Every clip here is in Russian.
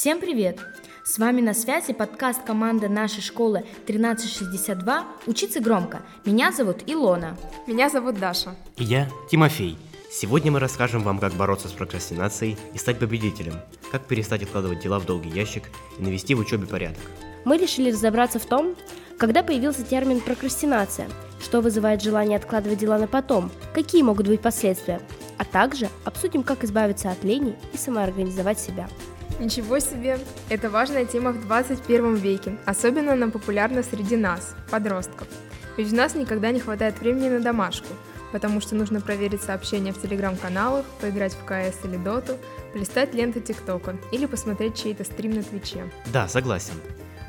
Всем привет! С вами на связи подкаст команды нашей школы 1362 «Учиться громко». Меня зовут Илона. Меня зовут Даша. И я Тимофей. Сегодня мы расскажем вам, как бороться с прокрастинацией и стать победителем, как перестать откладывать дела в долгий ящик и навести в учебе порядок. Мы решили разобраться в том, когда появился термин «прокрастинация», что вызывает желание откладывать дела на потом, какие могут быть последствия, а также обсудим, как избавиться от лени и самоорганизовать себя. Ничего себе! Это важная тема в 21 веке, особенно она популярна среди нас, подростков. Ведь у нас никогда не хватает времени на домашку, потому что нужно проверить сообщения в телеграм-каналах, поиграть в КС или Доту, полистать ленты ТикТока или посмотреть чей-то стрим на Твиче. Да, согласен.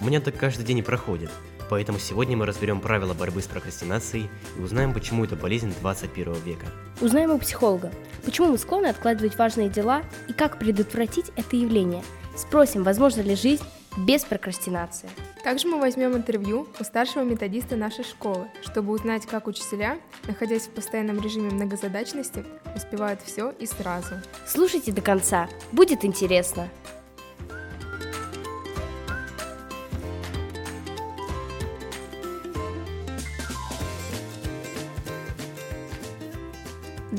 У меня так каждый день и проходит. Поэтому сегодня мы разберем правила борьбы с прокрастинацией и узнаем, почему это болезнь 21 века. Узнаем у психолога, почему мы склонны откладывать важные дела и как предотвратить это явление. Спросим, возможно ли жизнь без прокрастинации. Также мы возьмем интервью у старшего методиста нашей школы, чтобы узнать, как учителя, находясь в постоянном режиме многозадачности, успевают все и сразу. Слушайте до конца, будет интересно.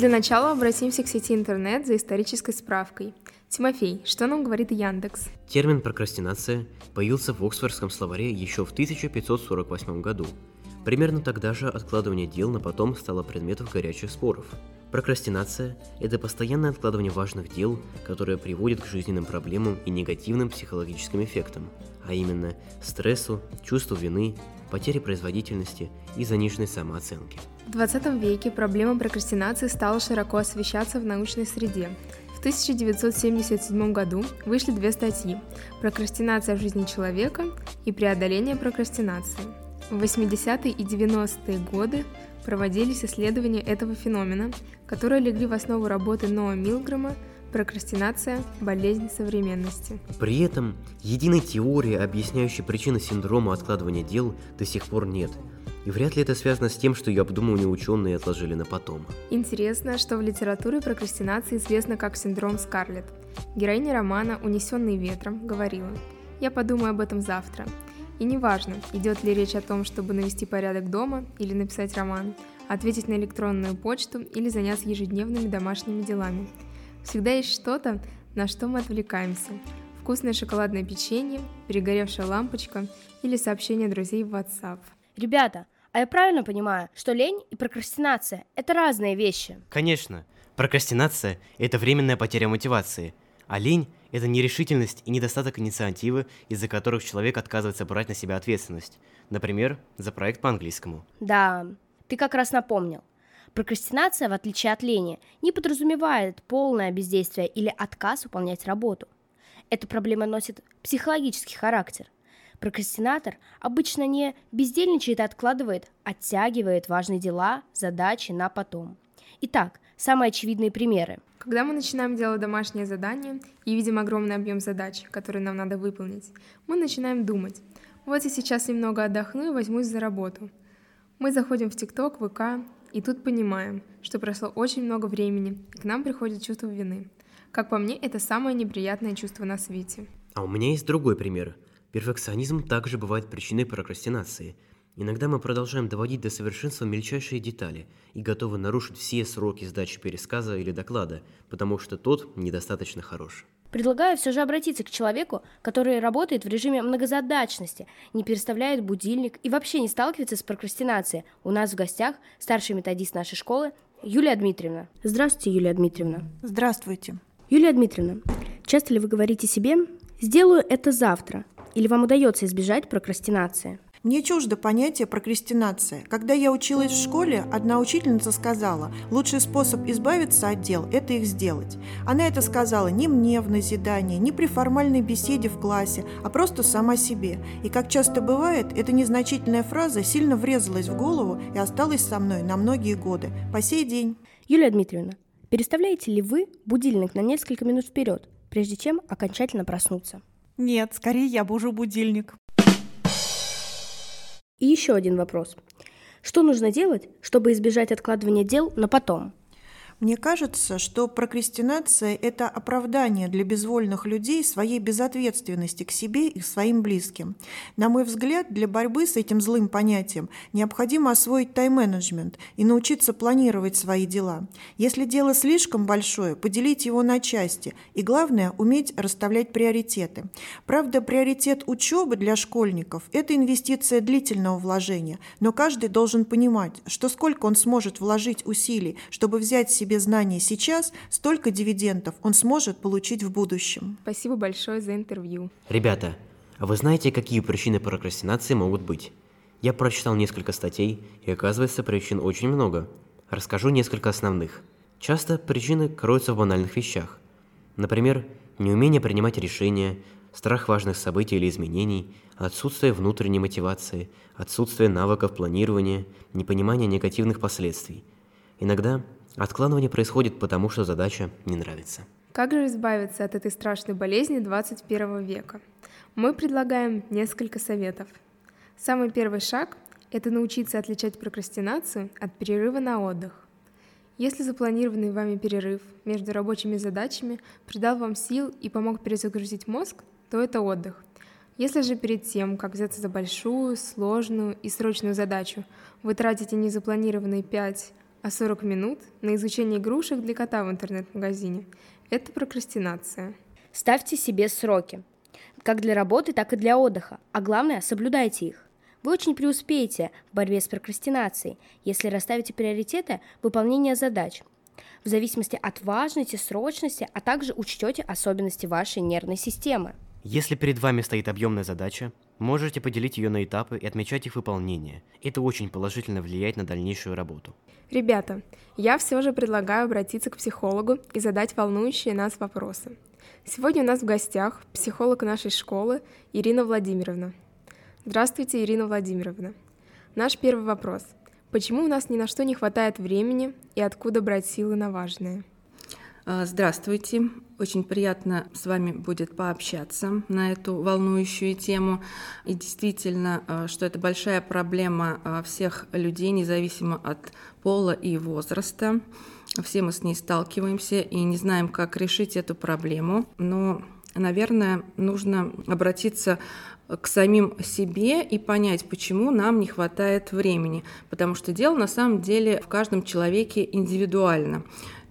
Для начала обратимся к сети интернет за исторической справкой. Тимофей, что нам говорит Яндекс? Термин «прокрастинация» появился в Оксфордском словаре еще в 1548 году. Примерно тогда же откладывание дел на потом стало предметом горячих споров. Прокрастинация – это постоянное откладывание важных дел, которое приводит к жизненным проблемам и негативным психологическим эффектам, а именно стрессу, чувству вины, потере производительности и заниженной самооценки. В 20 веке проблема прокрастинации стала широко освещаться в научной среде. В 1977 году вышли две статьи «Прокрастинация в жизни человека» и «Преодоление прокрастинации». В 80-е и 90-е годы проводились исследования этого феномена, которые легли в основу работы Ноа Милгрэма Прокрастинация – болезнь современности. При этом единой теории, объясняющей причины синдрома откладывания дел, до сих пор нет. И вряд ли это связано с тем, что ее обдумывание ученые отложили на потом. Интересно, что в литературе прокрастинация известна как синдром Скарлетт. Героиня романа «Унесенный ветром» говорила «Я подумаю об этом завтра». И неважно, идет ли речь о том, чтобы навести порядок дома или написать роман, ответить на электронную почту или заняться ежедневными домашними делами – Всегда есть что-то, на что мы отвлекаемся. Вкусное шоколадное печенье, перегоревшая лампочка или сообщение друзей в WhatsApp. Ребята, а я правильно понимаю, что лень и прокрастинация – это разные вещи? Конечно. Прокрастинация – это временная потеря мотивации, а лень – это нерешительность и недостаток инициативы, из-за которых человек отказывается брать на себя ответственность. Например, за проект по английскому. Да, ты как раз напомнил. Прокрастинация, в отличие от лени, не подразумевает полное бездействие или отказ выполнять работу. Эта проблема носит психологический характер. Прокрастинатор обычно не бездельничает и откладывает, оттягивает важные дела, задачи на потом. Итак, самые очевидные примеры. Когда мы начинаем делать домашнее задание и видим огромный объем задач, которые нам надо выполнить, мы начинаем думать, вот я сейчас немного отдохну и возьмусь за работу. Мы заходим в ТикТок, ВК, и тут понимаем, что прошло очень много времени, и к нам приходит чувство вины. Как по мне, это самое неприятное чувство на свете. А у меня есть другой пример. Перфекционизм также бывает причиной прокрастинации. Иногда мы продолжаем доводить до совершенства мельчайшие детали и готовы нарушить все сроки сдачи пересказа или доклада, потому что тот недостаточно хорош. Предлагаю все же обратиться к человеку, который работает в режиме многозадачности, не переставляет будильник и вообще не сталкивается с прокрастинацией. У нас в гостях старший методист нашей школы Юлия Дмитриевна. Здравствуйте, Юлия Дмитриевна. Здравствуйте. Юлия Дмитриевна, часто ли вы говорите себе «сделаю это завтра» или вам удается избежать прокрастинации? Мне чуждо понятие прокрастинация. Когда я училась в школе, одна учительница сказала, лучший способ избавиться от дел – это их сделать. Она это сказала не мне в назидание, не при формальной беседе в классе, а просто сама себе. И как часто бывает, эта незначительная фраза сильно врезалась в голову и осталась со мной на многие годы, по сей день. Юлия Дмитриевна, переставляете ли вы будильник на несколько минут вперед, прежде чем окончательно проснуться? Нет, скорее я бужу будильник. И еще один вопрос. Что нужно делать, чтобы избежать откладывания дел на потом? Мне кажется, что прокрастинация – это оправдание для безвольных людей своей безответственности к себе и к своим близким. На мой взгляд, для борьбы с этим злым понятием необходимо освоить тайм-менеджмент и научиться планировать свои дела. Если дело слишком большое, поделить его на части и, главное, уметь расставлять приоритеты. Правда, приоритет учебы для школьников – это инвестиция длительного вложения, но каждый должен понимать, что сколько он сможет вложить усилий, чтобы взять себе себе знания сейчас, столько дивидендов он сможет получить в будущем. Спасибо большое за интервью. Ребята, а вы знаете, какие причины прокрастинации могут быть? Я прочитал несколько статей, и оказывается, причин очень много. Расскажу несколько основных. Часто причины кроются в банальных вещах. Например, неумение принимать решения, страх важных событий или изменений, отсутствие внутренней мотивации, отсутствие навыков планирования, непонимание негативных последствий. Иногда Откладывание происходит потому, что задача не нравится. Как же избавиться от этой страшной болезни 21 века? Мы предлагаем несколько советов. Самый первый шаг – это научиться отличать прокрастинацию от перерыва на отдых. Если запланированный вами перерыв между рабочими задачами придал вам сил и помог перезагрузить мозг, то это отдых. Если же перед тем, как взяться за большую, сложную и срочную задачу, вы тратите незапланированные 5, а 40 минут на изучение игрушек для кота в интернет-магазине – это прокрастинация. Ставьте себе сроки, как для работы, так и для отдыха, а главное – соблюдайте их. Вы очень преуспеете в борьбе с прокрастинацией, если расставите приоритеты выполнения задач, в зависимости от важности, срочности, а также учтете особенности вашей нервной системы. Если перед вами стоит объемная задача, можете поделить ее на этапы и отмечать их выполнение. Это очень положительно влияет на дальнейшую работу. Ребята, я все же предлагаю обратиться к психологу и задать волнующие нас вопросы. Сегодня у нас в гостях психолог нашей школы Ирина Владимировна. Здравствуйте, Ирина Владимировна. Наш первый вопрос. Почему у нас ни на что не хватает времени и откуда брать силы на важное? А, здравствуйте. Очень приятно с вами будет пообщаться на эту волнующую тему. И действительно, а, что это большая проблема а, всех людей, независимо от пола и возраста. Все мы с ней сталкиваемся и не знаем, как решить эту проблему. Но, наверное, нужно обратиться к самим себе и понять, почему нам не хватает времени. Потому что дело на самом деле в каждом человеке индивидуально.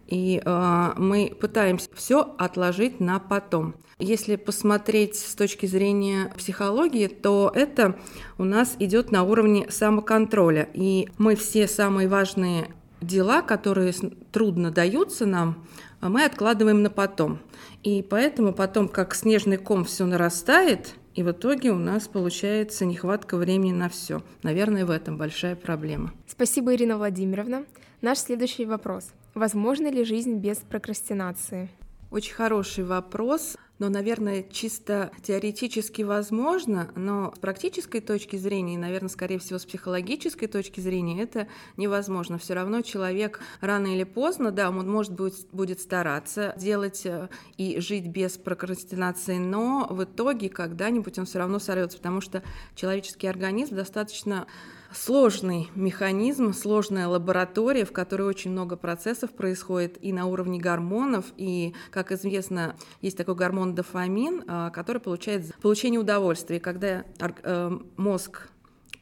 И э, мы пытаемся все отложить на потом. Если посмотреть с точки зрения психологии, то это у нас идет на уровне самоконтроля. И мы все самые важные дела, которые трудно даются нам, мы откладываем на потом. И поэтому потом, как снежный ком, все нарастает, и в итоге у нас получается нехватка времени на все. Наверное, в этом большая проблема. Спасибо, Ирина Владимировна. Наш следующий вопрос. Возможно ли жизнь без прокрастинации? Очень хороший вопрос, но, наверное, чисто теоретически возможно, но с практической точки зрения, и, наверное, скорее всего, с психологической точки зрения это невозможно. Все равно человек рано или поздно, да, он может быть, будет стараться делать э, и жить без прокрастинации, но в итоге когда-нибудь он все равно сорвется, потому что человеческий организм достаточно сложный механизм, сложная лаборатория, в которой очень много процессов происходит и на уровне гормонов, и, как известно, есть такой гормон дофамин, а, который получает получение удовольствия. когда э, мозг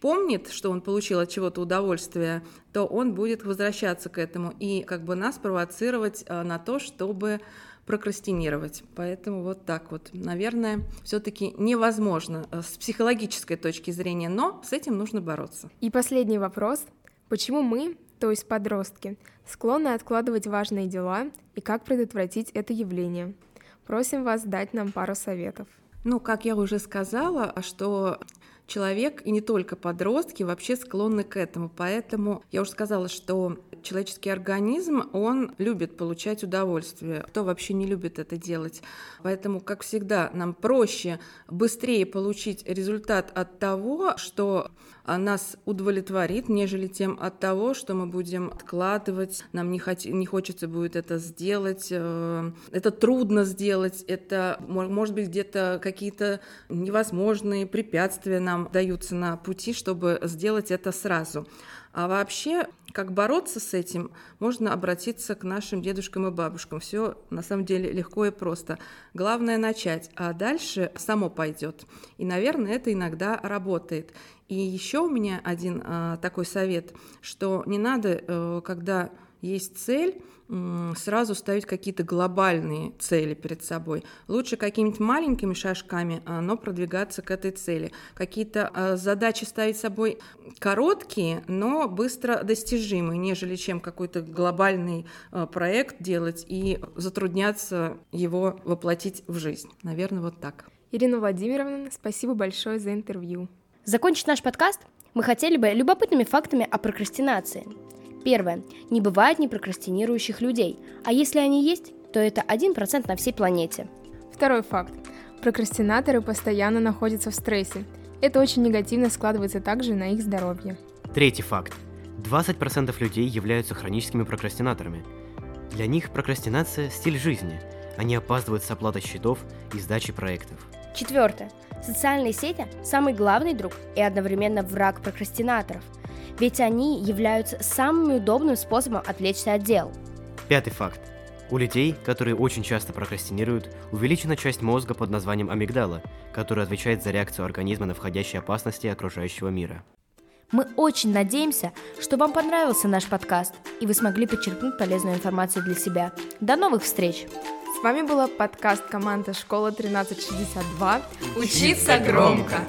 помнит, что он получил от чего-то удовольствие, то он будет возвращаться к этому и как бы нас провоцировать а, на то, чтобы прокрастинировать. Поэтому вот так вот, наверное, все-таки невозможно э, с психологической точки зрения, но с этим нужно бороться. И последний вопрос. Почему мы, то есть подростки, склонны откладывать важные дела и как предотвратить это явление? Просим вас дать нам пару советов. Ну, как я уже сказала, что человек и не только подростки вообще склонны к этому. Поэтому я уже сказала, что человеческий организм, он любит получать удовольствие. Кто вообще не любит это делать? Поэтому, как всегда, нам проще быстрее получить результат от того, что нас удовлетворит, нежели тем от того, что мы будем откладывать, нам не, хот- не хочется будет это сделать, э, это трудно сделать, это может быть где-то какие-то невозможные препятствия нам нам даются на пути, чтобы сделать это сразу. А вообще, как бороться с этим, можно обратиться к нашим дедушкам и бабушкам. Все на самом деле легко и просто. Главное начать, а дальше само пойдет. И, наверное, это иногда работает. И еще у меня один а, такой совет, что не надо, а, когда есть цель, сразу ставить какие-то глобальные цели перед собой. Лучше какими-то маленькими шажками, а, но продвигаться к этой цели. Какие-то а, задачи ставить собой короткие, но быстро достижимые, нежели чем какой-то глобальный а, проект делать и затрудняться его воплотить в жизнь. Наверное, вот так. Ирина Владимировна, спасибо большое за интервью. Закончить наш подкаст мы хотели бы любопытными фактами о прокрастинации – Первое. Не бывает непрокрастинирующих людей, а если они есть, то это 1% на всей планете. Второй факт. Прокрастинаторы постоянно находятся в стрессе. Это очень негативно складывается также на их здоровье. Третий факт. 20% людей являются хроническими прокрастинаторами. Для них прокрастинация – стиль жизни. Они опаздывают с оплатой счетов и сдачи проектов. Четвертое. Социальные сети – самый главный друг и одновременно враг прокрастинаторов – ведь они являются самым удобным способом отвлечься от дел. Пятый факт. У людей, которые очень часто прокрастинируют, увеличена часть мозга под названием амигдала, которая отвечает за реакцию организма на входящие опасности окружающего мира. Мы очень надеемся, что вам понравился наш подкаст, и вы смогли подчеркнуть полезную информацию для себя. До новых встреч! С вами была подкаст команда «Школа 1362». Учиться громко!